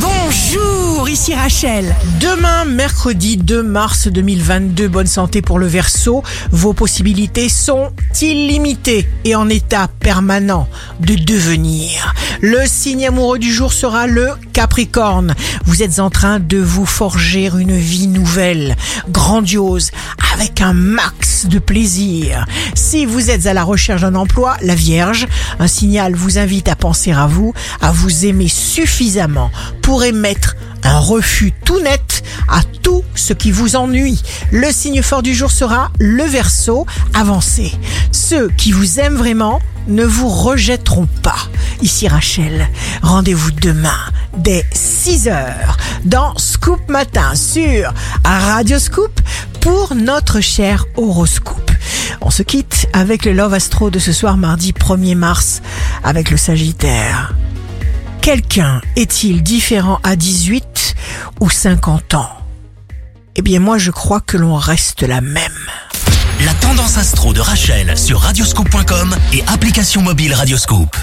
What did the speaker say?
Bonjour, ici Rachel. Demain, mercredi 2 mars 2022, bonne santé pour le Verseau. Vos possibilités sont illimitées et en état permanent de devenir. Le signe amoureux du jour sera le Capricorne. Vous êtes en train de vous forger une vie nouvelle, grandiose, avec un max de plaisir. Si vous êtes à la recherche d'un emploi, la Vierge, un signal vous invite à penser à vous, à vous aimer suffisamment pour émettre un refus tout net à tout ce qui vous ennuie. Le signe fort du jour sera le Verseau, avancé. Ceux qui vous aiment vraiment ne vous rejetteront pas. Ici Rachel, rendez-vous demain dès 6h dans Scoop Matin sur Radio Scoop pour notre cher horoscope. On se quitte avec le Love Astro de ce soir mardi 1er mars avec le Sagittaire. Quelqu'un est-il différent à 18 ou 50 ans? Eh bien moi je crois que l'on reste la même. La tendance astro de Rachel sur radioscope.com et application mobile Radioscope.